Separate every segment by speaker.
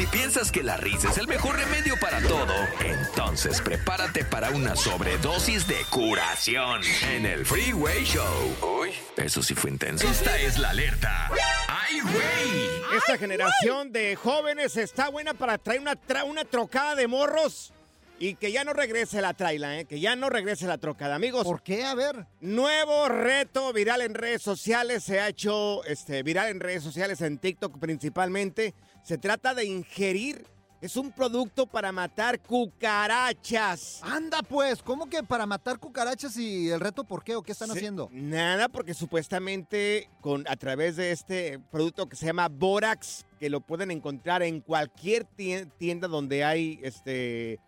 Speaker 1: Si piensas que la risa es el mejor remedio para todo, entonces prepárate para una sobredosis de curación en el Freeway Show. Uy, eso sí fue intenso. Esta es la alerta. ¡Ay, güey!
Speaker 2: Esta generación de jóvenes está buena para traer una, tra- una trocada de morros y que ya no regrese la traila, ¿eh? Que ya no regrese la trocada. Amigos,
Speaker 3: ¿Por qué? A ver.
Speaker 2: Nuevo reto viral en redes sociales. Se ha hecho este, viral en redes sociales, en TikTok principalmente. Se trata de ingerir. Es un producto para matar cucarachas.
Speaker 3: Anda pues, ¿cómo que para matar cucarachas y el reto por qué o qué están
Speaker 2: Sí,
Speaker 3: haciendo?
Speaker 2: Nada, porque supuestamente con, a través de este producto que se llama Borax, que lo pueden encontrar en cualquier tien- tienda donde hay este.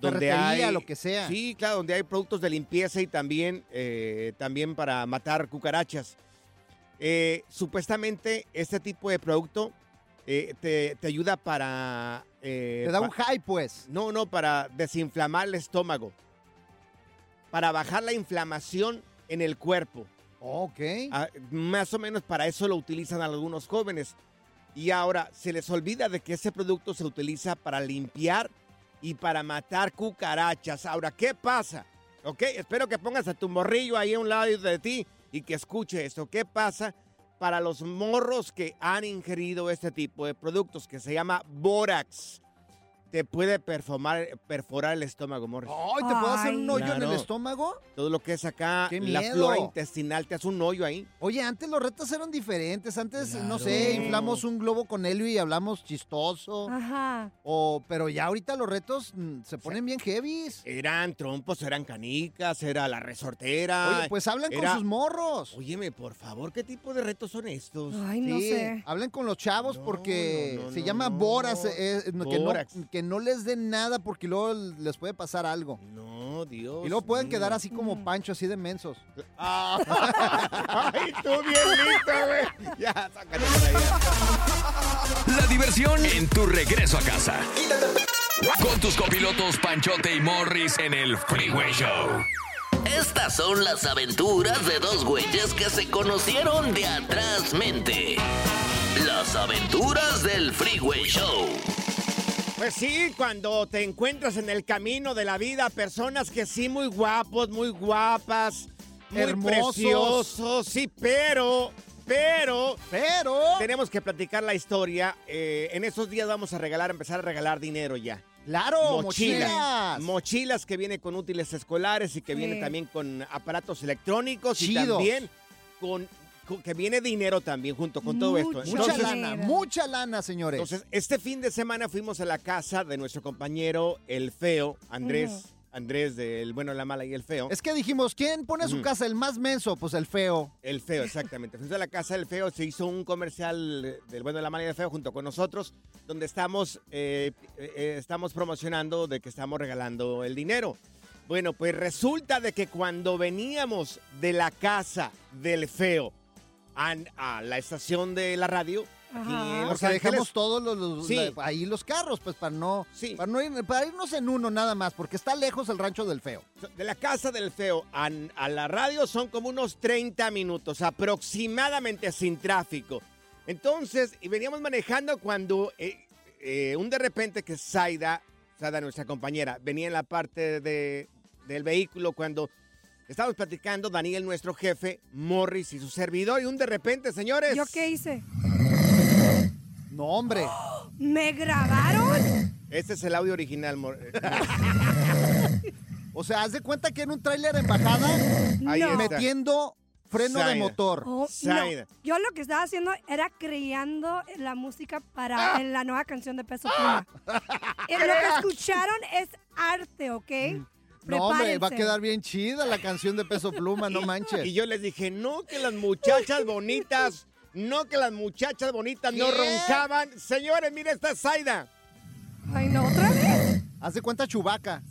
Speaker 2: Donde hay,
Speaker 3: lo que sea.
Speaker 2: Sí, claro, donde hay productos de limpieza y también, eh, también para matar cucarachas. Eh, supuestamente este tipo de producto eh, te, te ayuda para... eh,
Speaker 3: Te da un high pues.
Speaker 2: no, no, para desinflamar el estómago. Para bajar la inflamación en el cuerpo.
Speaker 3: Ok.
Speaker 2: Ah, más o menos para eso lo utilizan algunos jóvenes. Y ahora se les olvida de que ese producto se utiliza para limpiar y para matar cucarachas. Ahora, ¿qué pasa? ¿Ok? Espero que pongas a tu morrillo ahí a un lado de ti y que escuche esto. ¿Qué pasa para los morros que han ingerido este tipo de productos que se llama Borax? Te puede perforar, perforar el estómago, morro.
Speaker 3: Ay, ¿te puede hacer un hoyo en el estómago?
Speaker 2: Todo lo que es acá,
Speaker 3: ¡Qué
Speaker 2: la
Speaker 3: miedo!
Speaker 2: flora intestinal, te hace un hoyo ahí.
Speaker 3: Oye, antes los retos eran diferentes. Antes, no
Speaker 2: Claro.
Speaker 3: sé, inflamos un globo con helio y hablamos chistoso.
Speaker 4: Ajá.
Speaker 3: O, pero ya ahorita los retos mm, se ponen bien heavies.
Speaker 2: Eran trompos, eran canicas, era la resortera.
Speaker 3: Oye, pues hablan con
Speaker 2: era-
Speaker 3: sus morros.
Speaker 2: Óyeme, por favor, ¿qué tipo de retos son estos?
Speaker 4: Ay, no
Speaker 3: Sí,
Speaker 4: sé.
Speaker 3: hablen con los chavos
Speaker 2: No,
Speaker 3: porque
Speaker 2: no, no,
Speaker 3: se
Speaker 2: no,
Speaker 3: llama
Speaker 2: no.
Speaker 3: Boras, eh, eh, que, no,
Speaker 2: Bórax.
Speaker 3: que no les den nada porque luego les puede pasar algo.
Speaker 2: No, Dios.
Speaker 3: Y luego pueden
Speaker 2: mío.
Speaker 3: quedar así como Pancho, así de mensos.
Speaker 2: Ah. Ay, tú bien listo, güey. Ya, sácate por ahí.
Speaker 1: La diversión en tu regreso a casa. Con tus copilotos Panchote y Morris en el Freeway Show.
Speaker 5: Estas son las aventuras de dos güeyes que se conocieron de atrás mente. Las aventuras del Freeway Show.
Speaker 2: Pues sí, cuando te encuentras en el camino de la vida, personas que sí, muy guapos, muy guapas, muy
Speaker 3: Hermosos.
Speaker 2: preciosos, sí, pero, pero,
Speaker 3: Pero...
Speaker 2: tenemos que platicar la historia. Eh, en esos días vamos a regalar, empezar a regalar dinero ya.
Speaker 3: Claro,
Speaker 2: mochilas.
Speaker 3: mochilas.
Speaker 2: Mochilas que vienen con útiles escolares y que
Speaker 4: Sí.
Speaker 2: vienen también con aparatos electrónicos y también con- que viene dinero también junto con todo esto.
Speaker 4: Mucho
Speaker 3: Mucha lana, mucha lana, señores.
Speaker 2: entonces, este fin de semana fuimos a la casa de nuestro compañero el feo, Andrés. Andrés del bueno, la mala y el feo.
Speaker 3: Es que dijimos, ¿quién pone su casa el más menso? Pues el feo.
Speaker 2: El feo, exactamente. Fuimos a la casa del feo, se hizo un comercial del bueno, la mala y el feo junto con nosotros, donde estamos, eh, eh, estamos promocionando de que estamos regalando el dinero. Bueno, pues resulta de que cuando veníamos de la casa del feo a, a la estación de la radio, aquí
Speaker 3: O
Speaker 2: Los
Speaker 3: sea, dejamos todos los, los-
Speaker 2: Sí.
Speaker 3: la- ahí los carros, pues para no,
Speaker 2: Sí.
Speaker 3: para no ir- para irnos en uno nada más, porque está lejos el rancho del feo.
Speaker 2: de la casa del feo a, a la radio son como unos 30 minutos aproximadamente sin tráfico. Entonces, y veníamos manejando cuando eh, eh, un de repente que Zaida, Zaida, nuestra compañera, venía en la parte de, del vehículo cuando estábamos platicando, Daniel, nuestro jefe, Morris y su servidor, y un de repente, señores.
Speaker 4: ¿Yo qué hice?
Speaker 3: No, hombre.
Speaker 4: ¿Me grabaron?
Speaker 2: Este es el audio original, Mor- eh,
Speaker 3: O sea, haz de cuenta que en un tráiler en bajada,
Speaker 2: Ahí
Speaker 4: No.
Speaker 3: metiendo freno de motor.
Speaker 4: Oh, no. Yo lo que estaba haciendo era creando la música
Speaker 2: Ah.
Speaker 4: para en la nueva canción de Peso Pluma. Eh, lo que escucharon es arte, ¿ok?
Speaker 3: No, hombre, va a quedar bien chida la canción de Peso Pluma, no manches.
Speaker 2: Y yo les dije, no, que las muchachas bonitas, no, que las muchachas bonitas no roncaban. Señores, mire esta Zaida.
Speaker 4: Ay, no, otra vez.
Speaker 3: Haz de cuenta Chubaca.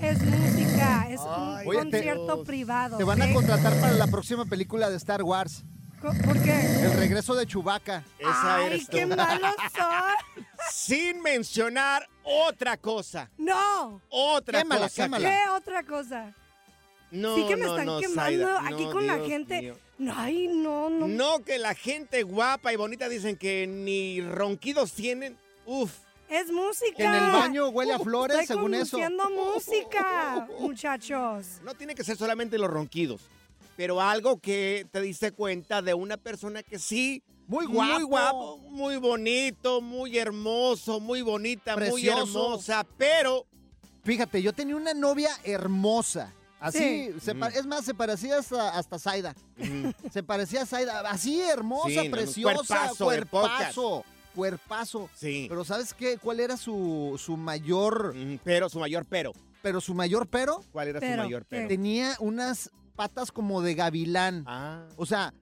Speaker 4: Es música, es
Speaker 2: Ay,
Speaker 4: un
Speaker 3: Oye, te-
Speaker 4: concierto privado.
Speaker 3: Te van a contratar para la próxima película de Star Wars.
Speaker 4: ¿Por qué?
Speaker 3: El regreso de Chubaca.
Speaker 2: Esa
Speaker 4: Ay,
Speaker 2: eres tú.
Speaker 4: qué malos son.
Speaker 2: Sin mencionar otra cosa.
Speaker 4: No.
Speaker 2: Otra
Speaker 3: Quémala,
Speaker 2: cosa.
Speaker 3: quémala.
Speaker 4: ¿Qué otra cosa?
Speaker 2: No,
Speaker 4: sí que me
Speaker 2: no,
Speaker 4: están
Speaker 2: no,
Speaker 4: quemando aquí
Speaker 2: no,
Speaker 4: con la gente.
Speaker 2: mío.
Speaker 4: No, Ay, no, no.
Speaker 2: No, que la gente guapa y bonita dicen que ni ronquidos tienen. Uf.
Speaker 4: Es música.
Speaker 3: Que en el baño huele a flores,
Speaker 4: Estoy
Speaker 3: según eso.
Speaker 4: música, muchachos.
Speaker 2: No tiene que ser solamente los ronquidos, pero algo que te diste cuenta de una persona que sí.
Speaker 3: Muy guapo.
Speaker 2: Muy guapo, muy bonito, muy hermoso, muy bonita, muy hermosa, pero
Speaker 3: Fíjate, yo tenía una novia hermosa. Así,
Speaker 4: Sí.
Speaker 3: se pa- es más, se parecía hasta, hasta Zaida. Se parecía a Zaida. Así, hermosa,
Speaker 2: Sí, no, no,
Speaker 3: preciosa,
Speaker 2: cuerpazo
Speaker 3: cuerpazo, cuerpazo.
Speaker 2: sí.
Speaker 3: Pero ¿sabes qué? ¿Cuál era su, su mayor,
Speaker 2: Mm, Pero su mayor pero.
Speaker 3: pero su mayor pero?
Speaker 2: ¿Cuál era
Speaker 4: Pero,
Speaker 2: su mayor pero?
Speaker 3: Tenía unas patas como de gavilán.
Speaker 2: Ah.
Speaker 3: O sea,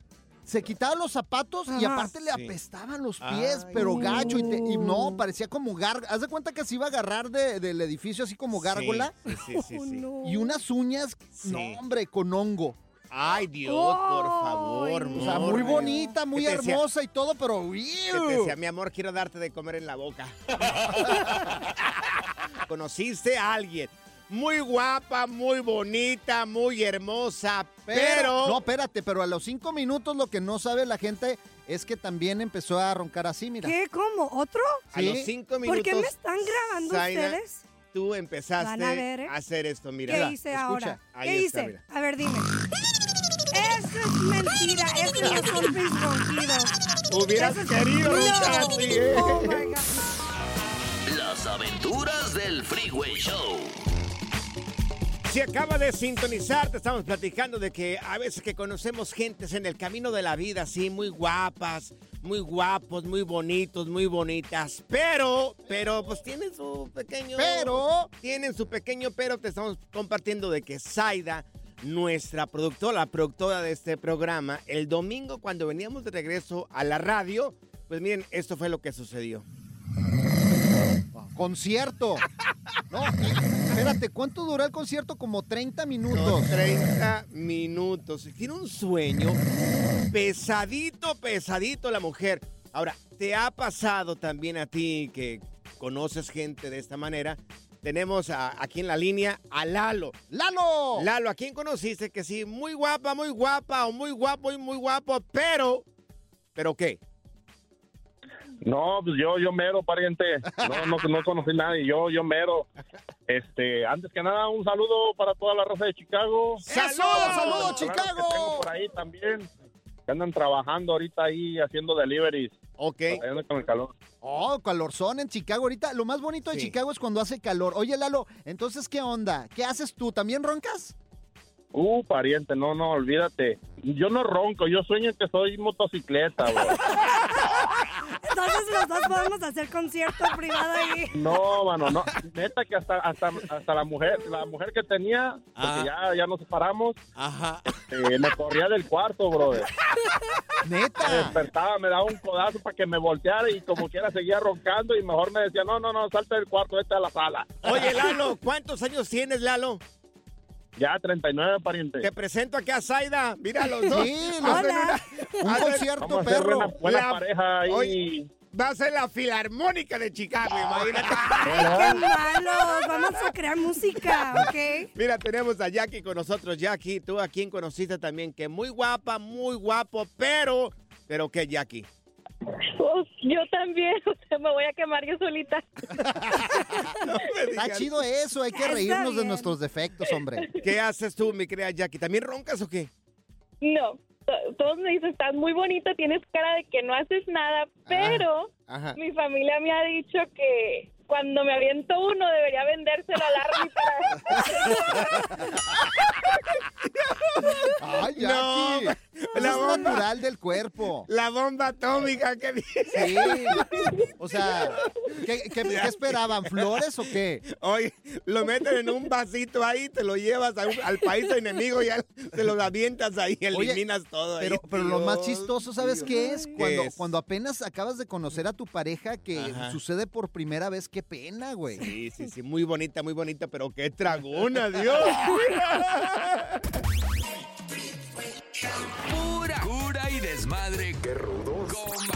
Speaker 3: se quitaba los zapatos y aparte le
Speaker 2: Sí.
Speaker 3: apestaban los pies,
Speaker 2: Ay.
Speaker 3: pero gacho. Y, te- y no, parecía como gárgola. Haz de cuenta que se iba a agarrar de- del edificio así como gárgola.
Speaker 2: Sí, sí, sí,
Speaker 4: Oh,
Speaker 2: sí.
Speaker 4: no.
Speaker 3: Y unas uñas,
Speaker 2: Sí.
Speaker 3: no hombre, con hongo.
Speaker 2: Ay, Dios, por favor.
Speaker 4: Ay,
Speaker 3: O sea, muy bonita, muy hermosa y todo, pero...
Speaker 2: Que te decía, mi amor, quiero darte de comer en la boca. Conociste a alguien muy guapa, muy bonita, muy hermosa, pero...
Speaker 3: No, espérate, pero a los cinco minutos lo que no sabe la gente es que también empezó a roncar así, mira.
Speaker 4: ¿Qué? ¿Cómo? ¿Otro?
Speaker 2: a los cinco minutos...
Speaker 4: ¿Por qué me están grabando ustedes?
Speaker 2: Tú empezaste
Speaker 4: Van a ver, ¿eh?
Speaker 2: a hacer esto, mira.
Speaker 4: ¿Qué hice
Speaker 3: escucha.
Speaker 4: ahora?
Speaker 2: Ahí
Speaker 4: ¿Qué
Speaker 2: está,
Speaker 4: hice?
Speaker 2: mira.
Speaker 4: A ver, dime. Eso es mentira. Esos no son mis ronquidos.
Speaker 2: Hubieras
Speaker 4: Eso es-
Speaker 2: querido
Speaker 4: No.
Speaker 2: roncar así, ¿eh?
Speaker 4: Oh, my God.
Speaker 5: Las aventuras del Freeway Show.
Speaker 2: Si acaba de sintonizar, te estamos platicando de que a veces que conocemos gentes en el camino de la vida, así, muy guapas, muy guapos, muy bonitos, muy bonitas, pero, pero, pues tienen su pequeño...
Speaker 3: Pero-
Speaker 2: Tienen su pequeño pero, te estamos compartiendo de que Zaida, nuestra productora, la productora de este programa, el domingo cuando veníamos de regreso a la radio, pues miren, esto fue lo que sucedió.
Speaker 3: Concierto. No, espérate, ¿cuánto duró el concierto? Como 30 minutos.
Speaker 2: 30 minutos. Tiene un sueño pesadito, pesadito la mujer. Ahora, ¿te ha pasado también a ti que conoces gente de esta manera? Tenemos a- aquí en la línea a Lalo.
Speaker 3: ¡Lalo!
Speaker 2: Lalo, ¿a quién conociste? Que sí, muy guapa, muy guapa, o muy guapo y muy guapo, pero... ¿Pero qué?
Speaker 6: No, pues yo, yo mero, pariente. No, no, no conocí a nadie. Yo, yo mero. Este, antes que nada, un saludo para toda la raza de Chicago.
Speaker 3: ¡Saludos, saludos,
Speaker 6: que
Speaker 3: Chicago!
Speaker 6: tengo por ahí también. Que andan trabajando ahorita ahí haciendo deliveries.
Speaker 2: Ok.
Speaker 6: Con el calor.
Speaker 3: Oh, calorzón en Chicago ahorita. Lo más bonito de
Speaker 2: Sí.
Speaker 3: Chicago es cuando hace calor. Oye, Lalo, entonces, ¿qué onda? ¿Qué haces tú? ¿También roncas?
Speaker 6: Uh, pariente, no, no, olvídate. Yo no ronco, yo sueño que soy motocicleta, güey.
Speaker 4: Entonces los dos podemos hacer concierto privado ahí.
Speaker 6: No, mano, no. Neta que hasta, hasta, hasta la mujer, la mujer que tenía, porque
Speaker 2: Ah.
Speaker 6: ya, ya nos separamos,
Speaker 2: Ajá.
Speaker 6: eh, me corría del cuarto, brother. Me
Speaker 3: Neta.
Speaker 6: despertaba, me daba un codazo para que me volteara y como quiera seguía roncando y mejor me decía, no, no, no, salte del cuarto, vete a la sala.
Speaker 2: Oye, Lalo, ¿cuántos años tienes, Lalo?
Speaker 6: Ya, 39, pariente.
Speaker 2: Te presento aquí a Zaida. Mira los dos.
Speaker 3: Sí,
Speaker 4: Hola.
Speaker 3: Un concierto,
Speaker 6: Vamos a hacer
Speaker 3: perro.
Speaker 6: buena, buena
Speaker 2: La-
Speaker 6: pareja ahí.
Speaker 2: Oye. Va a ser la filarmónica de Chicago, imagínate.
Speaker 4: Ay, qué malos. Vamos a crear música, ¿ok?
Speaker 2: Mira, tenemos a Jackie con nosotros. Jackie, tú a quien conociste también, que muy guapa, muy guapo, pero... ¿Pero qué, Jackie?
Speaker 7: Pues, yo también, me voy a quemar yo solita.
Speaker 3: Está chido eso, hay que
Speaker 4: Está
Speaker 3: reírnos de nuestros defectos, hombre.
Speaker 2: ¿Qué haces tú, mi querida Jackie? ¿También roncas o qué?
Speaker 7: No, to- todos me dicen, estás muy bonita, tienes cara de que no haces nada, pero
Speaker 2: Ajá.
Speaker 7: mi familia me ha dicho que cuando me aviento uno debería vendérselo al para...
Speaker 3: Ay,
Speaker 2: No,
Speaker 3: Jackie.
Speaker 2: La
Speaker 3: es
Speaker 2: bomba.
Speaker 3: natural del cuerpo.
Speaker 2: La bomba atómica que dice.
Speaker 3: Sí. O sea, ¿qué, qué- qué esperaban? ¿Flores o qué?
Speaker 2: Oye, lo meten en un vasito ahí, te lo llevas a un- al país enemigo y al- te lo avientas ahí,
Speaker 3: Oye,
Speaker 2: eliminas todo. ahí,
Speaker 3: Pero, lo más chistoso, ¿sabes qué es?
Speaker 2: ¿Qué
Speaker 3: Cuando,
Speaker 2: es?
Speaker 3: cuando apenas acabas de conocer a tu pareja que
Speaker 2: Ajá.
Speaker 3: sucede por primera vez, qué pena, güey.
Speaker 2: Sí, sí, sí, muy bonita, muy bonita, pero qué tragona, Dios.
Speaker 1: Pura cura y desmadre. Qué rudos. Con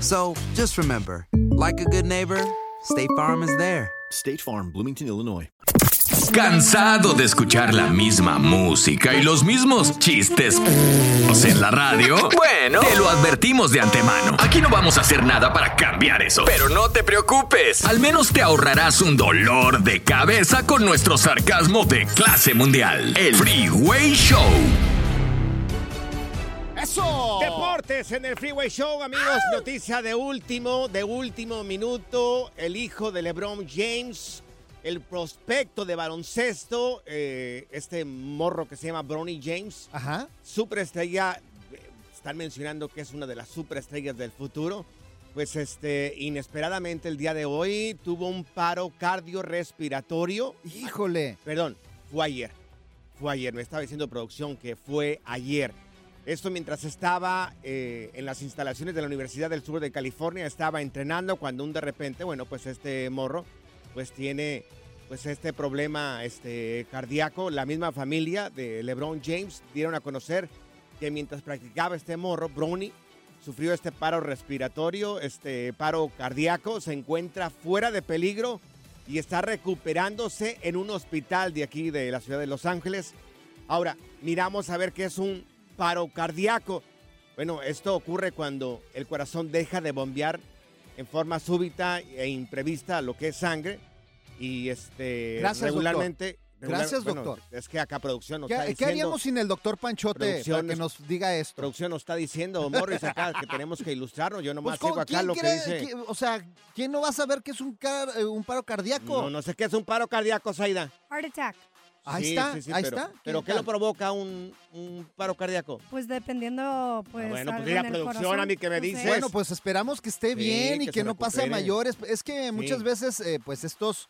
Speaker 8: So just remember, like a good neighbor, State Farm is there.
Speaker 9: State Farm, Bloomington, Illinois.
Speaker 1: ¿Cansado de escuchar la misma música y los mismos chistes en la radio? Bueno, te lo advertimos de antemano. Aquí no vamos a hacer nada para cambiar eso. Pero no te preocupes. Al menos te ahorrarás un dolor de cabeza con nuestro sarcasmo de clase mundial. El Freeway Show.
Speaker 2: ¡Eso! Deportes en el Freeway Show, amigos. Noticia de último, de último minuto. El hijo de LeBron James, el prospecto de baloncesto, eh, este morro que se llama Bronny James.
Speaker 3: Ajá.
Speaker 2: Superestrella. eh, Están mencionando que es una de las superestrellas del futuro. Pues este, inesperadamente el día de hoy tuvo un paro cardiorrespiratorio.
Speaker 3: Híjole.
Speaker 2: Perdón, fue ayer. Fue ayer, me estaba diciendo producción que fue ayer. Esto mientras estaba eh, en las instalaciones de la Universidad del Sur de California, estaba entrenando cuando un de repente, bueno, pues este morro, pues tiene pues este problema este, cardíaco. La misma familia de LeBron James dieron a conocer que mientras practicaba este morro, Brownie, sufrió este paro respiratorio, este paro cardíaco, se encuentra fuera de peligro y está recuperándose en un hospital de aquí de la ciudad de Los Ángeles. Ahora, miramos a ver qué es un paro cardíaco. Bueno, esto ocurre cuando el corazón deja de bombear en forma súbita e imprevista lo que es sangre y este
Speaker 3: Gracias,
Speaker 2: regularmente
Speaker 3: Gracias,
Speaker 2: Bueno,
Speaker 3: doctor.
Speaker 2: Es que acá producción nos
Speaker 3: ¿Qué,
Speaker 2: está
Speaker 3: qué
Speaker 2: diciendo.
Speaker 3: haríamos sin el doctor Panchote para que nos diga esto?
Speaker 2: Producción nos está diciendo, Morris, acá que tenemos que ilustrarnos. Yo nomás
Speaker 3: Pues, ¿con
Speaker 2: sigo acá lo que dice.
Speaker 3: que- o sea, ¿quién no va a saber que es un, car- eh, un paro cardíaco?
Speaker 2: No, no sé qué es un paro cardíaco, Zaida.
Speaker 4: Heart attack.
Speaker 3: Ahí
Speaker 2: Sí,
Speaker 3: está,
Speaker 2: sí, sí,
Speaker 3: ahí
Speaker 2: pero-
Speaker 3: está.
Speaker 2: ¿Pero qué
Speaker 3: tal?
Speaker 2: lo provoca un, un paro cardíaco?
Speaker 4: Pues dependiendo, pues.
Speaker 2: Ah, bueno, pues
Speaker 4: el
Speaker 2: producción,
Speaker 4: corazón,
Speaker 2: a mí que me dices.
Speaker 3: Bueno, pues esperamos que esté
Speaker 2: Sí,
Speaker 3: bien y
Speaker 2: que
Speaker 3: no pase a mayores. Es que muchas veces, eh, pues estos,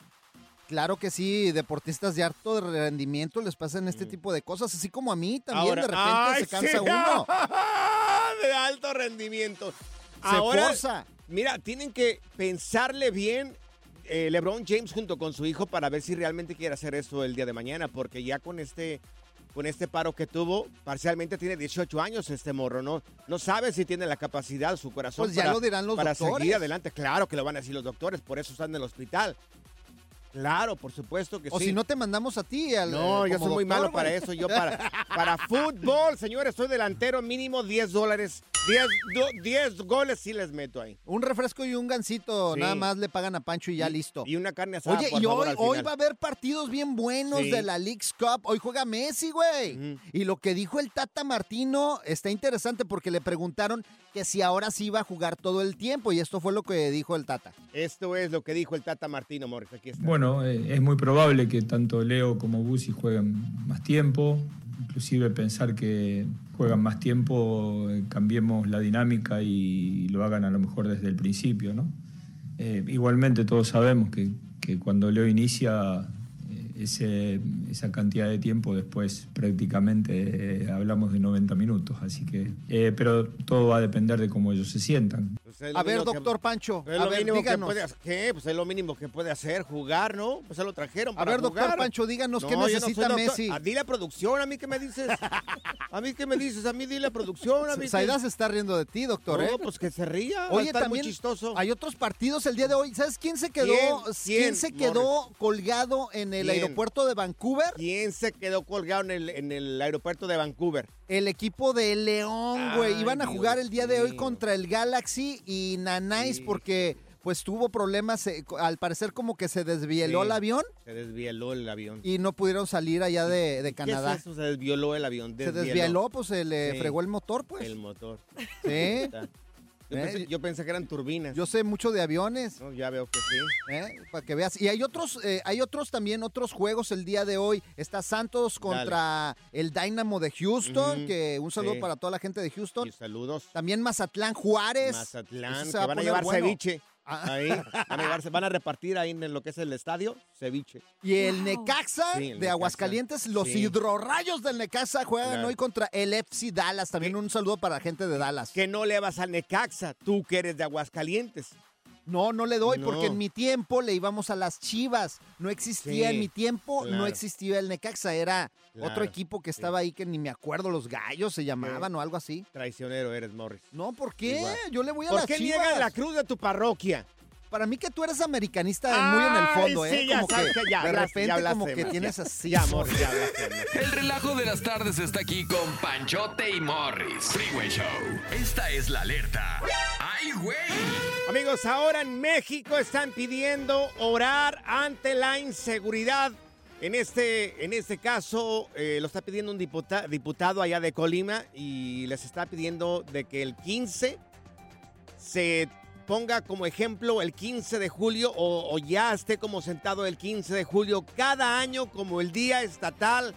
Speaker 3: claro que sí, deportistas de harto rendimiento les pasan este tipo de cosas, así como a mí también
Speaker 2: Mm. Ahora-
Speaker 3: de repente
Speaker 2: ¡Ay,
Speaker 3: se cansa
Speaker 2: sí!
Speaker 3: uno.
Speaker 2: de alto rendimiento.
Speaker 3: Se
Speaker 2: Ahora,
Speaker 3: forza.
Speaker 2: Mira, tienen que pensarle bien eh, LeBron James junto con su hijo para ver si realmente quiere hacer esto el día de mañana, porque ya con este con este paro que tuvo, parcialmente tiene 18 años este morro, ¿no? No sabe si tiene la capacidad, su corazón
Speaker 3: Pues ya
Speaker 2: para,
Speaker 3: lo dirán los
Speaker 2: para
Speaker 3: doctores.
Speaker 2: seguir adelante. Claro que lo van a decir los doctores, por eso están en el hospital. Claro, por supuesto que
Speaker 3: O
Speaker 2: sí.
Speaker 3: si no te mandamos a ti. Al,
Speaker 2: No,
Speaker 3: eh,
Speaker 2: yo soy muy malo para eso. Yo para, para fútbol, señores, soy delantero mínimo 10 dólares. 10, do- 10 goles sí les meto ahí.
Speaker 3: Un refresco y un gancito,
Speaker 2: Sí.
Speaker 3: nada más le pagan a Pancho y ya listo.
Speaker 2: Y una carne asada,
Speaker 3: Oye,
Speaker 2: por
Speaker 3: y
Speaker 2: favor,
Speaker 3: hoy, hoy va a haber partidos bien buenos
Speaker 2: Sí.
Speaker 3: de la League's Cup. Hoy juega Messi, güey. Y lo que dijo el Tata Martino está interesante porque le preguntaron que si ahora sí iba a jugar todo el tiempo. Y esto fue lo que dijo el Tata.
Speaker 2: Esto es lo que dijo el Tata Martino Morris. Aquí está.
Speaker 10: Bueno, eh, es muy probable que tanto Leo como Busi jueguen más tiempo, inclusive pensar que juegan más tiempo, eh, cambiemos la dinámica y lo hagan a lo mejor desde el principio, ¿no? Eh, igualmente todos sabemos que, que cuando Leo inicia ese- esa cantidad de tiempo, después prácticamente eh, hablamos de 90 minutos, así que, eh, pero todo va a depender de cómo ellos se sientan.
Speaker 2: Pues
Speaker 3: A ver,
Speaker 2: que-
Speaker 3: doctor Pancho,
Speaker 2: Es
Speaker 3: a
Speaker 2: lo
Speaker 3: ver,
Speaker 2: mínimo que
Speaker 3: díganos.
Speaker 2: puede. ¿Qué? Pues es lo mínimo que puede hacer, jugar, ¿no? Pues se lo trajeron
Speaker 3: A
Speaker 2: para
Speaker 3: ver, doctor
Speaker 2: jugar.
Speaker 3: Pancho, díganos qué
Speaker 2: No, no
Speaker 3: necesita
Speaker 2: doctor.
Speaker 3: Messi.
Speaker 2: A, dile a producción, a mí qué me dices. A mí qué me dices, a mí dile a producción, a mí qué-
Speaker 3: se está riendo de ti, doctor,
Speaker 2: No,
Speaker 3: ¿eh?
Speaker 2: pues que se ría. a
Speaker 3: Oye, también
Speaker 2: muy chistoso.
Speaker 3: hay otros partidos el día de hoy. ¿Sabes quién se quedó?
Speaker 2: ¿Quién? ¿Quién,
Speaker 3: se quedó colgado en el
Speaker 2: ¿Quién?
Speaker 3: Aeropuerto de Vancouver?
Speaker 2: ¿Quién se quedó colgado en el, en el aeropuerto de Vancouver?
Speaker 3: El equipo de León, güey.
Speaker 2: Ay,
Speaker 3: Iban a
Speaker 2: Dios
Speaker 3: jugar el día de hoy
Speaker 2: mío.
Speaker 3: contra el Galaxy y Nanais porque pues tuvo problemas, eh, al parecer como que se desvieló
Speaker 2: Sí.
Speaker 3: el avión
Speaker 2: Se desvieló el avión.
Speaker 3: y no pudieron salir allá de, de
Speaker 2: ¿Qué
Speaker 3: Canadá.
Speaker 2: es eso? Se desvioló el avión.
Speaker 3: Se desvieló, pues se le
Speaker 2: Sí.
Speaker 3: fregó el motor, pues.
Speaker 2: El motor.
Speaker 3: Sí.
Speaker 2: Yo,
Speaker 3: Eh,
Speaker 2: pensé, yo pensé que eran turbinas.
Speaker 3: Yo sé mucho de aviones.
Speaker 2: No, ya veo que sí.
Speaker 3: ¿eh? Para que veas. Y hay otros, eh, hay otros también, otros juegos el día de hoy. Está Santos contra el Dynamo de Houston, que un saludo
Speaker 2: sí.
Speaker 3: para toda la gente de Houston.
Speaker 2: Y saludos.
Speaker 3: También Mazatlán Juárez.
Speaker 2: Mazatlán, que van a llevar
Speaker 3: bueno.
Speaker 2: ceviche. Ahí, van a, llevarse- van a repartir ahí en lo que es el estadio, ceviche.
Speaker 3: Y el Necaxa
Speaker 2: Sí, el
Speaker 3: de
Speaker 2: Necaxa.
Speaker 3: Aguascalientes, los
Speaker 2: Sí.
Speaker 3: hidrorrayos del Necaxa juegan
Speaker 2: Claro.
Speaker 3: hoy contra el FC Dallas. También un saludo para la gente de Dallas.
Speaker 2: Que no le vas al Necaxa, tú que eres de Aguascalientes.
Speaker 3: No, no le doy
Speaker 2: No.
Speaker 3: porque en mi tiempo le íbamos a las Chivas. No existía
Speaker 2: Sí,
Speaker 3: en mi tiempo,
Speaker 2: claro.
Speaker 3: no existía el Necaxa. Era
Speaker 2: Claro,
Speaker 3: otro equipo que estaba ahí que ni me acuerdo, los gallos se llamaban o algo así.
Speaker 2: Traicionero eres, Morris.
Speaker 3: No, ¿por qué?
Speaker 2: Igual.
Speaker 3: Yo le voy a
Speaker 2: ¿Por
Speaker 3: las
Speaker 2: qué
Speaker 3: Chivas.
Speaker 2: niegas la cruz de tu parroquia?
Speaker 3: Para mí que tú eres americanista muy en el
Speaker 2: Ay,
Speaker 3: fondo, ¿eh?
Speaker 2: sí, ya
Speaker 3: como
Speaker 2: sabes
Speaker 3: que
Speaker 2: que ya
Speaker 3: de
Speaker 2: hablaste, ya
Speaker 3: repente como
Speaker 2: hablaste
Speaker 3: que
Speaker 2: más,
Speaker 3: tienes
Speaker 2: ya.
Speaker 3: así.
Speaker 2: Ya, Morris, ya hablaste.
Speaker 1: El relajo de las tardes está aquí con Panchote y Morris. Freeway Show. Esta es la alerta. ¡Ay, güey!
Speaker 2: Amigos, ahora en México están pidiendo orar ante la inseguridad. En este, en este caso, eh, lo está pidiendo un diputa- diputado allá de Colima y les está pidiendo de que el 15 se ponga como ejemplo el 15 de julio o, o ya esté como sentado el 15 de julio cada año como el Día Estatal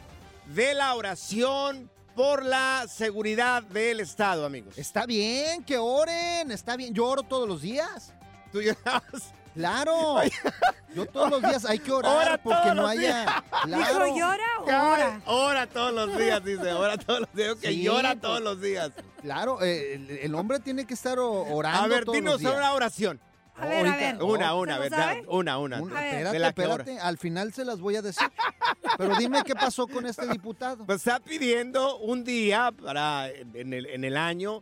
Speaker 2: de la Oración por la Seguridad del Estado, amigos.
Speaker 3: Está bien, que oren, está bien. Yo oro todos los días.
Speaker 2: ¿Tú llorabas?
Speaker 3: Claro. Yo todos los días hay que orar
Speaker 2: Ora
Speaker 3: porque no haya. Claro.
Speaker 4: ¿Dijo llora o
Speaker 2: Ora,
Speaker 4: ora?
Speaker 2: todos los días, dice, ora todos los días, que
Speaker 3: Sí,
Speaker 2: llora
Speaker 3: pues,
Speaker 2: todos los días.
Speaker 3: Claro, eh, el, el hombre tiene que estar orando
Speaker 2: A ver,
Speaker 3: todos los
Speaker 2: dinos
Speaker 3: días.
Speaker 2: una oración.
Speaker 4: A ver, a
Speaker 3: Ahorita-
Speaker 4: ver.
Speaker 2: Una, una,
Speaker 4: ¿Se lo
Speaker 2: ¿verdad? Una, una.
Speaker 3: Un-
Speaker 4: A ver.
Speaker 3: espérate, espérate, al final se las voy a decir. Pero dime qué pasó con este diputado.
Speaker 2: Pues está pidiendo un día para en el, en el año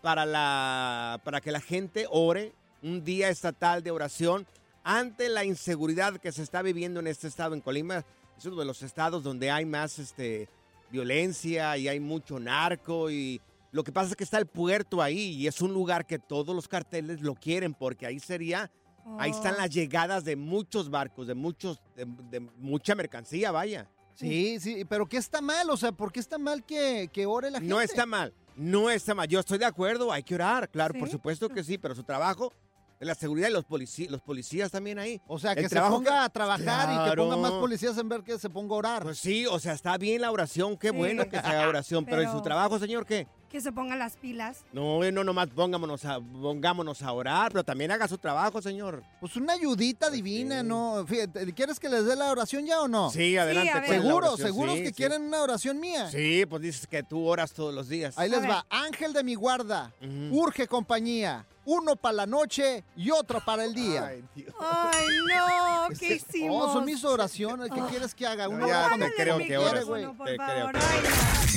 Speaker 2: para la para que la gente ore, un día estatal de oración ante la inseguridad que se está viviendo en este estado en Colima. Es uno de los estados donde hay más este violencia y hay mucho narco y lo que pasa es que está el puerto ahí y es un lugar que todos los carteles lo quieren porque ahí sería Ahí están las llegadas de muchos barcos, de muchos, de, de mucha mercancía, vaya.
Speaker 3: Sí, sí, pero ¿qué está mal? O sea, ¿por qué está mal que, que ore la gente?
Speaker 2: No está mal, no está mal. Yo estoy de acuerdo, hay que orar, claro, por supuesto que sí, pero su trabajo, la seguridad y los, polici- los policías también ahí.
Speaker 3: O sea, que
Speaker 2: El
Speaker 3: se ponga a trabajar y que ponga más policías en ver que se ponga a orar.
Speaker 2: Pues sí, o sea, está bien la oración, qué
Speaker 4: Sí.
Speaker 2: bueno que se haga oración, pero, en su trabajo, señor, ¿qué?
Speaker 4: Que se pongan las pilas.
Speaker 2: No, no nomás pongámonos a, pongámonos a orar, pero también haga su trabajo, señor.
Speaker 3: Pues una ayudita divina, ¿no? Fíjate, ¿quieres que les dé la oración ya o no?
Speaker 2: Sí, adelante. con la
Speaker 3: ¿Seguro? ¿Seguros
Speaker 2: sí,
Speaker 3: que
Speaker 2: sí.
Speaker 3: quieren una oración mía?
Speaker 2: Sí, pues dices que tú oras todos los días.
Speaker 3: Ahí
Speaker 4: A
Speaker 3: les
Speaker 4: ver.
Speaker 3: va. Ángel de mi guarda. Urge compañía. Uno para la noche y otro para el día.
Speaker 2: Ay, Dios.
Speaker 4: Ay, no, ¿qué
Speaker 3: Este-
Speaker 4: hicimos?
Speaker 3: Oh, son mis oraciones. ¿Qué
Speaker 4: Ah.
Speaker 3: quieres que haga? Uno
Speaker 2: Ya
Speaker 3: va
Speaker 2: te creo que
Speaker 3: quiere,
Speaker 2: oras.
Speaker 3: güey.
Speaker 2: Te creo
Speaker 4: no.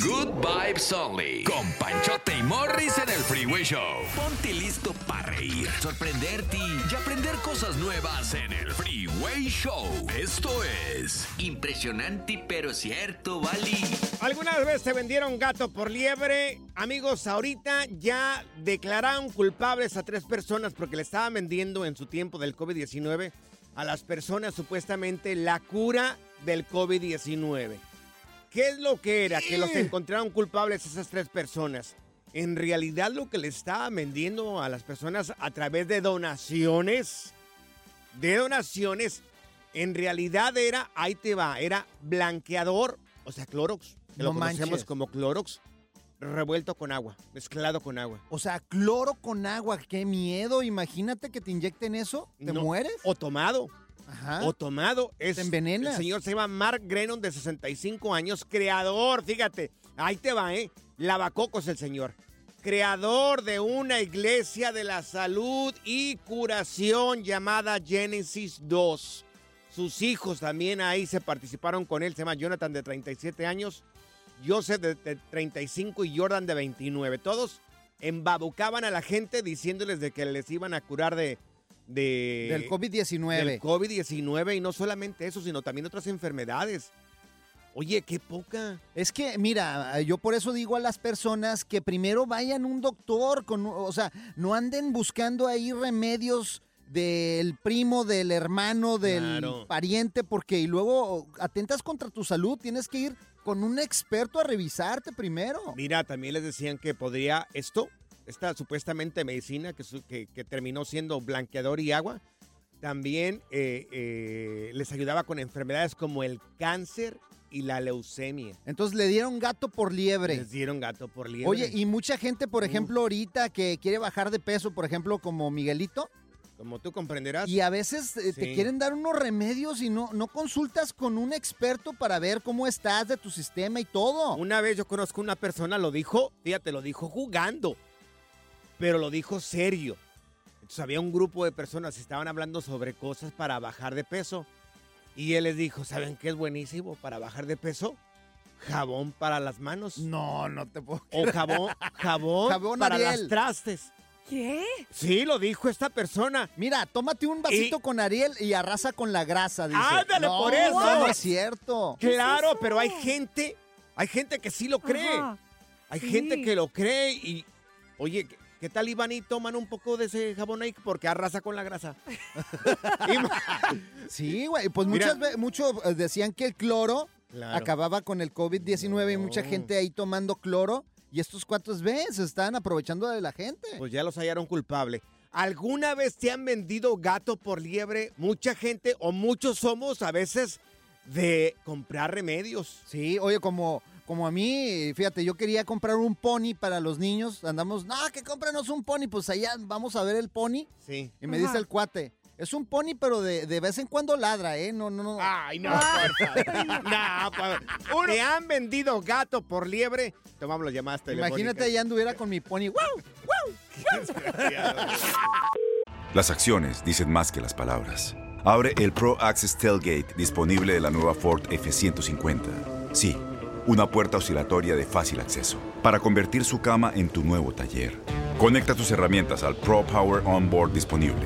Speaker 1: Good Vibes Only. Con Panchote y Morris en el Freeway Show. Ponte listo para reír, sorprenderte y aprender cosas nuevas en el Freeway Show. Esto es
Speaker 5: Impresionante pero cierto, Bali.
Speaker 2: ¿Alguna vez te vendieron gato por liebre? Amigos, ahorita ya declararon culpables a tres personas porque le estaban vendiendo en su tiempo del COVID-19 a las personas supuestamente la cura del COVID-19. ¿Qué es lo que era? Que los encontraron culpables esas tres personas. En realidad lo que le estaban vendiendo a las personas a través de donaciones, de donaciones, en realidad era, ahí te va, era blanqueador, o sea, Clorox, que lo
Speaker 3: No
Speaker 2: conocemos
Speaker 3: manches.
Speaker 2: como Clorox, revuelto con agua, mezclado con agua.
Speaker 3: O sea, cloro con agua. Qué miedo. Imagínate que te inyecten eso. ¿Te
Speaker 2: No,
Speaker 3: mueres?
Speaker 2: O tomado.
Speaker 3: Ajá.
Speaker 2: O tomado. Es,
Speaker 3: Te envenenas.
Speaker 2: El señor se llama Mark Grenon, de 65 años, creador, fíjate, ahí te va, ¿eh? Lavacocos el señor. Creador de una iglesia de la salud y curación llamada Genesis 2. Sus hijos también ahí se participaron con él. Se llama Jonathan de 37 años, Joseph de, de 35 y Jordan de 29. Todos embabucaban a la gente diciéndoles de que les iban a curar de... de
Speaker 3: Del COVID-19.
Speaker 2: del COVID-19 y no solamente eso, sino también otras enfermedades. Oye, qué poca.
Speaker 3: Es que, mira, yo por eso digo a las personas que primero vayan a un doctor, con, o sea, no anden buscando ahí remedios del primo, del hermano, del
Speaker 2: Claro.
Speaker 3: pariente, porque y luego atentas contra tu salud, tienes que ir con un experto a revisarte primero.
Speaker 2: Mira, también les decían que podría esto, esta supuestamente medicina que, su- que- que terminó siendo blanqueador y agua, también eh, eh, les ayudaba con enfermedades como el cáncer y la leucemia.
Speaker 3: Entonces le dieron gato por liebre.
Speaker 2: Les dieron gato por liebre.
Speaker 3: Oye, y mucha gente, por ejemplo, ahorita que quiere bajar de peso, por ejemplo, como Miguelito,
Speaker 2: como tú comprenderás.
Speaker 3: y a veces eh, te quieren dar unos remedios y no, no consultas con un experto para ver cómo estás de tu sistema y todo.
Speaker 2: Una vez yo conozco una persona, lo dijo, fíjate, lo dijo jugando, pero lo dijo serio. Entonces había un grupo de personas que estaban hablando sobre cosas para bajar de peso. Y él les dijo, ¿saben qué es buenísimo para bajar de peso? Jabón para las manos.
Speaker 3: No, no te puedo.
Speaker 2: O jabón, jabón,
Speaker 3: Jabón
Speaker 2: para
Speaker 3: Ariel.
Speaker 2: las trastes.
Speaker 4: ¿Qué?
Speaker 2: Sí, lo dijo esta persona.
Speaker 3: Mira, tómate un vasito
Speaker 2: Y-
Speaker 3: con Ariel y arrasa con la grasa, dice.
Speaker 2: Ándale,
Speaker 3: No,
Speaker 2: por eso.
Speaker 3: No, no es cierto.
Speaker 2: Claro, pero hay gente, hay gente que sí lo cree.
Speaker 4: Ajá.
Speaker 2: Hay
Speaker 4: Sí.
Speaker 2: gente que lo cree y, oye, ¿qué- ¿qué tal Iván y toman un poco de ese jabón ahí? Porque arrasa con la grasa.
Speaker 3: Sí, güey. Pues muchas veces, muchos eh, decían que el cloro
Speaker 2: Claro.
Speaker 3: acababa con el COVID-19 y mucha gente ahí tomando cloro. Y estos cuatro ves, están aprovechando de la gente.
Speaker 2: Pues ya los hallaron culpable. ¿Alguna vez te han vendido gato por liebre? Mucha gente o muchos somos a veces de comprar remedios.
Speaker 3: Sí, oye, como, como a mí, fíjate, yo quería comprar un pony para los niños. Andamos, no, que cómpranos un pony. Pues allá vamos a ver el pony.
Speaker 2: Sí.
Speaker 3: Y me
Speaker 4: Ajá.
Speaker 3: dice el cuate, es un pony, pero de, de vez en cuando ladra, ¿eh? No, no, no.
Speaker 2: Ay, no, por favor. No, por favor. ¿Te han vendido gato por liebre? Tomamos las llamadas telefónicas.
Speaker 3: Imagínate, ya anduviera con mi pony. ¡Wow!
Speaker 11: Las acciones dicen más que las palabras. Abre el Pro Access Tailgate disponible de la nueva Ford F-150. Sí, una puerta oscilatoria de fácil acceso para convertir su cama en tu nuevo taller. Conecta tus herramientas al Pro Power Onboard disponible.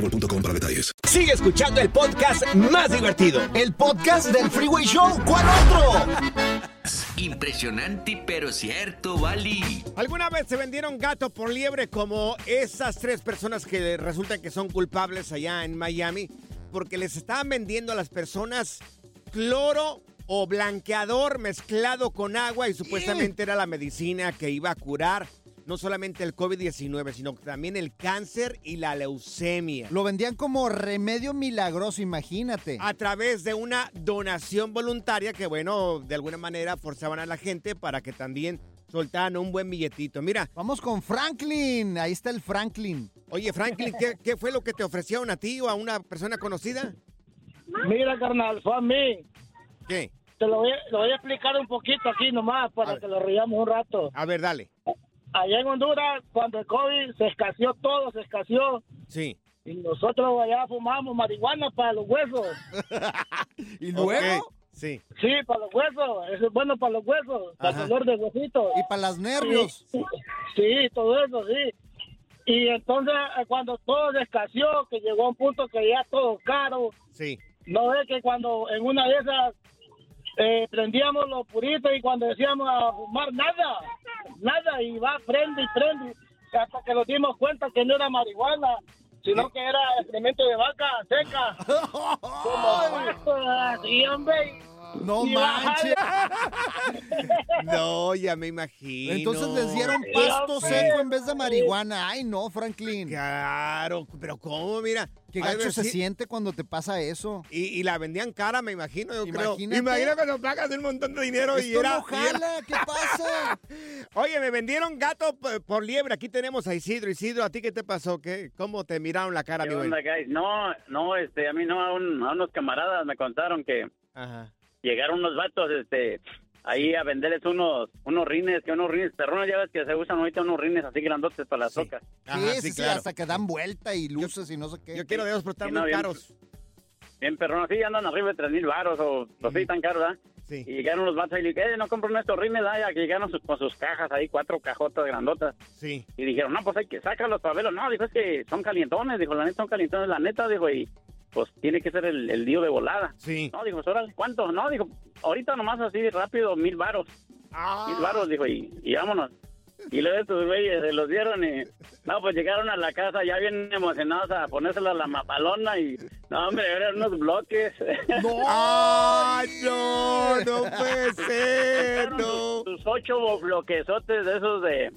Speaker 12: boostmobile.com para detalles.
Speaker 2: Sigue escuchando el podcast más divertido.
Speaker 3: El podcast del Freeway Show. ¿Cuál otro?
Speaker 1: Impresionante, pero cierto, Bali.
Speaker 2: ¿Alguna vez se vendieron gato por liebre como esas tres personas que resultan que son culpables allá en Miami? Porque les estaban vendiendo a las personas cloro o blanqueador mezclado con agua y supuestamente era la medicina que iba a curar no solamente el COVID-19, sino también el cáncer y la leucemia.
Speaker 3: Lo vendían como remedio milagroso, imagínate.
Speaker 2: A través de una donación voluntaria que, bueno, de alguna manera forzaban a la gente para que también soltaran un buen billetito. Mira.
Speaker 3: Vamos con Franklin. Ahí está el Franklin.
Speaker 2: Oye, Franklin, ¿qué, qué fue lo que te ofrecieron a ti o a una persona conocida?
Speaker 13: Mira, carnal, fue a mí.
Speaker 2: ¿Qué?
Speaker 13: Te lo voy, lo voy a explicar un poquito aquí nomás para que lo riamos un rato.
Speaker 2: A ver, dale.
Speaker 13: Allá en Honduras, cuando el COVID se escaseó todo, se escaseó.
Speaker 2: Sí.
Speaker 13: Y nosotros allá fumamos marihuana para los huesos.
Speaker 3: ¿Y luego?
Speaker 2: Sí.
Speaker 13: Sí, para los huesos. Eso es bueno para los huesos, para el dolor de huesitos.
Speaker 3: Y para los nervios.
Speaker 13: Sí, sí, todo eso, sí. Y entonces, eh, cuando todo se escaseó, que llegó a un punto que ya todo caro,
Speaker 2: Sí.
Speaker 13: no es que cuando en una de esas eh, prendíamos los puritos y cuando decíamos a fumar nada, nada, y va, prende y prende, hasta que nos dimos cuenta que no era marihuana, sino que era excremento de vaca seca. Como así, hombre.
Speaker 3: No
Speaker 13: Y
Speaker 3: manches.
Speaker 2: No, ya me imagino.
Speaker 3: Entonces les dieron pasto seco en vez de marihuana. Ay, no, Franklin.
Speaker 2: Claro, pero ¿cómo? Mira.
Speaker 3: Qué
Speaker 2: ver
Speaker 3: gacho se
Speaker 2: si-
Speaker 3: siente cuando te pasa eso.
Speaker 2: Y, y la vendían cara, me imagino, yo creo.
Speaker 3: Imagínate.
Speaker 2: Imagina cuando pagas un montón de dinero y
Speaker 3: Esto
Speaker 2: era...
Speaker 3: no jala, ¿qué pasa?
Speaker 2: Oye, me vendieron gato por liebre. Aquí tenemos a Isidro. Isidro, ¿a ti qué te pasó? ¿Qué, ¿Cómo te miraron la cara,
Speaker 14: ¿Qué
Speaker 2: mi güey?
Speaker 14: onda, guys? No, no, este, a mí no, a, un- a unos camaradas me contaron que
Speaker 2: Ajá.
Speaker 14: Llegaron unos vatos, este, ahí a venderles unos, unos rines, que unos rines perrones, ya ves que se usan ahorita unos rines así grandotes para las.
Speaker 3: Sí, sí, sí, hasta que dan vuelta y luces y no sé qué.
Speaker 2: Yo quiero de esos, pero están
Speaker 14: Sí, no,
Speaker 2: muy
Speaker 14: bien-
Speaker 2: caros.
Speaker 14: Bien perrones, sí, andan arriba de tres mil baros o no sé, tan caros, ¿verdad?
Speaker 2: Sí.
Speaker 14: Y llegaron los vatos y le dije, eh, no compro estos rines, ¿verdad? Ya que llegaron sus- con sus cajas ahí, cuatro cajotas grandotas.
Speaker 2: Sí.
Speaker 14: Y dijeron, no, pues hay que sacarlos para verlos. No, dijo, es que son calientones. Dijo, la neta son calientones, la neta, dijo, y pues tiene que ser el, el lío de volada.
Speaker 2: Sí.
Speaker 14: No, dijo, pues, órale, ¿cuánto? No, dijo, ahorita nomás así rápido, mil varos.
Speaker 2: Ah.
Speaker 14: Mil varos, dijo, y, y vámonos. Y luego estos güeyes se los dieron y, no, pues llegaron a la casa ya bien emocionados a ponérsela a la mapalona y, no, hombre, eran unos bloques.
Speaker 2: ¡Ay, no! ¡No puede ser! ¡No!
Speaker 14: Sus, sus ocho bloquesotes de esos de,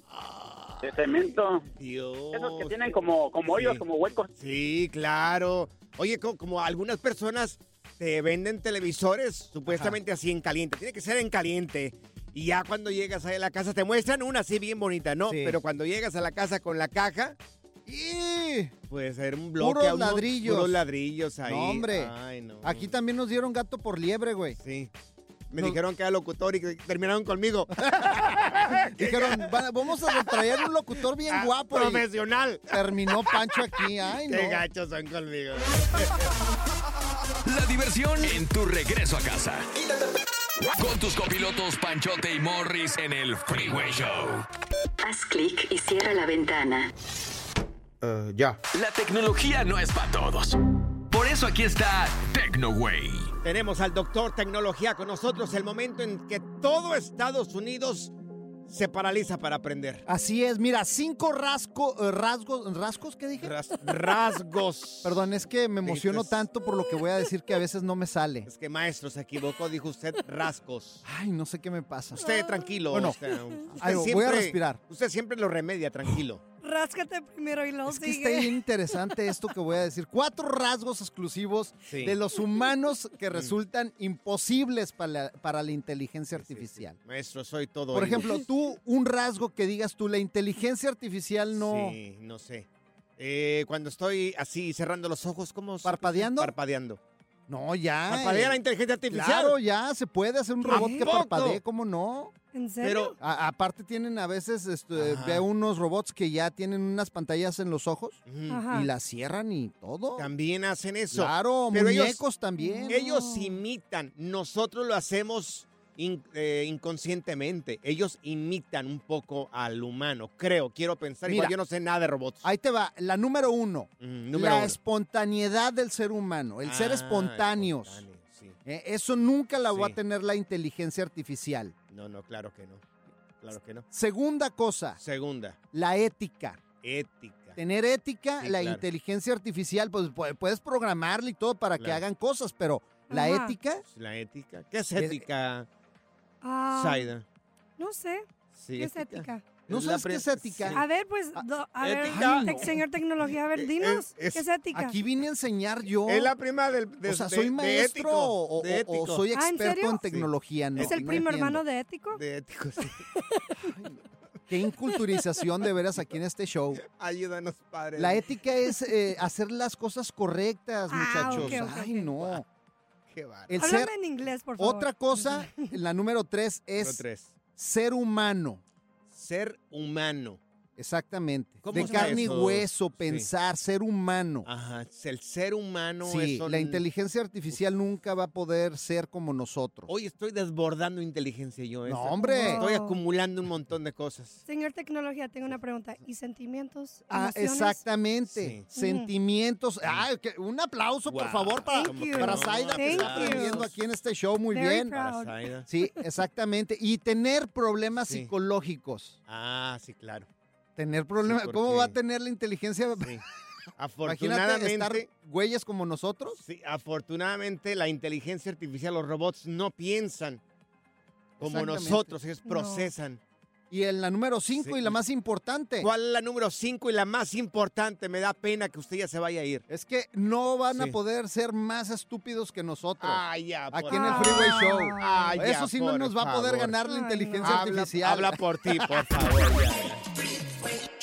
Speaker 14: de cemento.
Speaker 2: Dios.
Speaker 14: Esos que tienen como, como hoyos,
Speaker 2: Sí.
Speaker 14: como huecos.
Speaker 2: Sí, claro. Oye, co- como, algunas personas te venden televisores supuestamente así en caliente. Tiene que ser en caliente. Y ya cuando llegas a la casa te muestran una así bien bonita, ¿no?
Speaker 3: Sí.
Speaker 2: Pero cuando llegas a la casa con la caja,
Speaker 3: ¡Y!
Speaker 2: puede ser un bloque.
Speaker 3: Puros
Speaker 2: a unos
Speaker 3: ladrillos.
Speaker 2: Puros ladrillos ahí.
Speaker 3: No, hombre.
Speaker 2: Ay, no.
Speaker 3: Aquí también nos dieron gato por liebre, güey.
Speaker 2: Sí. Me
Speaker 3: No.
Speaker 2: dijeron que era locutor y que terminaron conmigo.
Speaker 3: Dijeron, "Va- vamos a traer un locutor bien
Speaker 2: Ah,
Speaker 3: guapo. y
Speaker 2: profesional.
Speaker 3: Terminó Pancho aquí. Ay, no.
Speaker 2: Qué gachos son conmigo.
Speaker 1: La diversión en tu regreso a casa. Con tus copilotos Panchote y Morris en el Freeway Show.
Speaker 15: Haz clic y cierra la ventana.
Speaker 2: ya.
Speaker 1: La tecnología no es para todos. Eso aquí está TecnoWay.
Speaker 2: Tenemos al doctor Tecnología con nosotros, el momento en que todo Estados Unidos se paraliza para aprender.
Speaker 3: Así es, mira, cinco rasco, eh, rasgos, ¿rasgos qué dije?
Speaker 2: Ras- rasgos.
Speaker 3: Perdón, es que me emociono tanto por lo que voy a decir que a veces no me sale.
Speaker 2: Es que maestro se equivocó, dijo usted rasgos.
Speaker 3: Ay, no sé qué me pasa.
Speaker 2: Usted tranquilo.
Speaker 3: Bueno,
Speaker 2: usted,
Speaker 3: ay, voy a
Speaker 2: siempre-
Speaker 3: respirar.
Speaker 2: Usted siempre lo remedia, tranquilo.
Speaker 4: Ráscate primero y luego
Speaker 3: Es que
Speaker 4: sigue.
Speaker 3: está interesante esto que voy a decir. Cuatro rasgos exclusivos
Speaker 2: Sí.
Speaker 3: de los humanos que
Speaker 2: Mm.
Speaker 3: resultan imposibles para la, para la inteligencia artificial.
Speaker 2: Maestro, soy todo.
Speaker 3: Por ejemplo, tú, un rasgo que digas tú, la inteligencia artificial no...
Speaker 2: Sí, no sé. Eh, cuando estoy así cerrando los ojos, ¿cómo?
Speaker 3: ¿Parpadeando?
Speaker 2: Parpadeando.
Speaker 3: No, ya.
Speaker 2: ¿Parpadea
Speaker 3: eh,
Speaker 2: la inteligencia artificial?
Speaker 3: Claro, ya se puede hacer un robot que
Speaker 2: poco?
Speaker 3: parpadee, ¿cómo no?
Speaker 4: ¿En serio?
Speaker 2: Pero-
Speaker 3: A- aparte tienen a veces, este, veo unos robots que ya tienen unas pantallas en los ojos.
Speaker 4: Ajá.
Speaker 3: y las cierran y todo.
Speaker 2: También hacen eso.
Speaker 3: Claro,
Speaker 2: Pero ellos-
Speaker 3: muñecos también.
Speaker 2: Ellos imitan, nosotros lo hacemos in- eh, inconscientemente. Ellos imitan un poco al humano, creo, quiero pensar. Igual yo no sé nada de robots.
Speaker 3: Ahí te va, la número uno.
Speaker 2: Mm, número
Speaker 3: la
Speaker 2: uno.
Speaker 3: espontaneidad del ser humano, el ser
Speaker 2: Ah,
Speaker 3: espontáneos.
Speaker 2: espontáneo, sí.
Speaker 3: Eh, eso nunca la va a tener la inteligencia artificial.
Speaker 2: No, no, claro que no. Claro que no.
Speaker 3: Segunda cosa,
Speaker 2: Segunda,
Speaker 3: la ética.
Speaker 2: ética.
Speaker 3: Tener ética,
Speaker 2: Sí,
Speaker 3: la
Speaker 2: claro.
Speaker 3: inteligencia artificial, pues pu- puedes programarle y todo para que hagan cosas, pero la
Speaker 4: Ajá.
Speaker 3: ética,
Speaker 2: La ética. ¿Qué es
Speaker 3: Eh,
Speaker 2: ética,
Speaker 4: Ah,
Speaker 2: Saida?
Speaker 4: no sé.
Speaker 2: Sí,
Speaker 4: ¿Qué es ética?
Speaker 3: ¿no
Speaker 2: La
Speaker 3: sabes qué es ética?
Speaker 2: sí.
Speaker 4: A ver, pues, do- a ver,
Speaker 2: ética.
Speaker 4: señor tecnología, a ver, dinos,
Speaker 2: es-
Speaker 4: ¿qué es ética?
Speaker 3: Aquí vine a enseñar yo.
Speaker 2: Es la prima del. de-
Speaker 3: o sea, soy
Speaker 2: de
Speaker 3: maestro
Speaker 2: ético,
Speaker 3: o, soy
Speaker 4: Ah, ¿en
Speaker 3: experto en tecnología. No,
Speaker 4: ¿Es el
Speaker 3: no
Speaker 4: primo
Speaker 3: entiendo.
Speaker 4: hermano de ético?
Speaker 2: De ético, sí.
Speaker 3: Qué inculturización de veras aquí en este show.
Speaker 2: Ayúdanos, padre.
Speaker 3: La ética es eh, hacer las cosas correctas,
Speaker 4: Ah,
Speaker 3: muchachos. Ay, no.
Speaker 2: Qué.
Speaker 3: El
Speaker 4: Háblame
Speaker 3: ser,
Speaker 4: en inglés, por favor.
Speaker 3: otra cosa, la número tres
Speaker 2: Número
Speaker 3: es
Speaker 2: tres.
Speaker 3: ser humano.
Speaker 2: Ser humano.
Speaker 3: Exactamente.
Speaker 2: ¿Cómo
Speaker 3: De carne y
Speaker 2: eso?
Speaker 3: hueso,
Speaker 2: Sí.
Speaker 3: pensar, ser humano.
Speaker 2: Ajá. El ser humano
Speaker 3: sí, la inteligencia artificial nunca va a poder ser como nosotros.
Speaker 2: Hoy estoy desbordando inteligencia yo. ¿eh?
Speaker 3: No, hombre.
Speaker 2: Estoy acumulando un montón de cosas.
Speaker 4: Señor tecnología, tengo una pregunta. ¿Y sentimientos?
Speaker 3: Ah,
Speaker 4: emociones?
Speaker 3: exactamente.
Speaker 2: Sí.
Speaker 3: Sentimientos. Ah, que- un aplauso, por favor, para, para Zaida, que está aprendiendo aquí en este show muy
Speaker 4: Very
Speaker 3: bien.
Speaker 4: proud.
Speaker 2: Para Zaida.
Speaker 3: Sí, exactamente. Y tener problemas
Speaker 2: Sí.
Speaker 3: psicológicos.
Speaker 2: Ah, sí, claro.
Speaker 3: Tener problemas.
Speaker 2: ¿por
Speaker 3: ¿Cómo va a tener la inteligencia?
Speaker 2: Sí. Afortunadamente,
Speaker 3: estar güeyes como nosotros.
Speaker 2: sí, afortunadamente la inteligencia artificial, los robots no piensan como nosotros, ellos
Speaker 4: No.
Speaker 2: procesan.
Speaker 3: Y en la número 5
Speaker 2: Sí.
Speaker 3: y la más importante.
Speaker 2: ¿Cuál es la número 5 y la más importante? Me da pena que usted ya se vaya a ir.
Speaker 3: Es que no van a poder ser más estúpidos que nosotros.
Speaker 2: Ah, ya, por
Speaker 3: Aquí en el. Freeway Show.
Speaker 2: Ah, ya,
Speaker 3: Eso sí no nos va a poder
Speaker 2: favor.
Speaker 3: ganar la
Speaker 4: Ay,
Speaker 3: inteligencia
Speaker 2: Habla,
Speaker 3: artificial.
Speaker 2: habla por ti, por favor. ya,